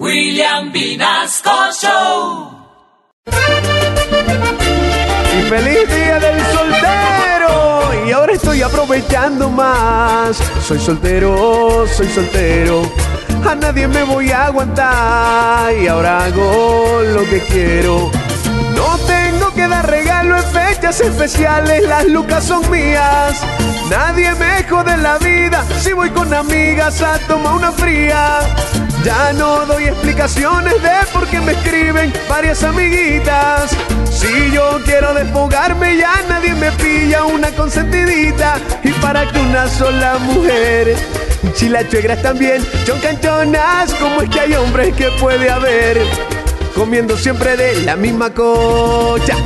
William Vinasco Show. Y feliz día del soltero. Y ahora estoy aprovechando más. Soy soltero, soy soltero. A nadie me voy a aguantar. Y ahora hago lo que quiero. No dar especiales. Las lucas son mías. Nadie me jode la vida si voy con amigas a tomar una fría. Ya no doy explicaciones de por qué me escriben varias amiguitas. Si yo quiero desfogarme ya nadie me pilla una consentidita. Y para que una sola mujer, si las chuegras también son canchonas, como es que hay hombres que puede haber? Comiendo siempre de la misma cocha.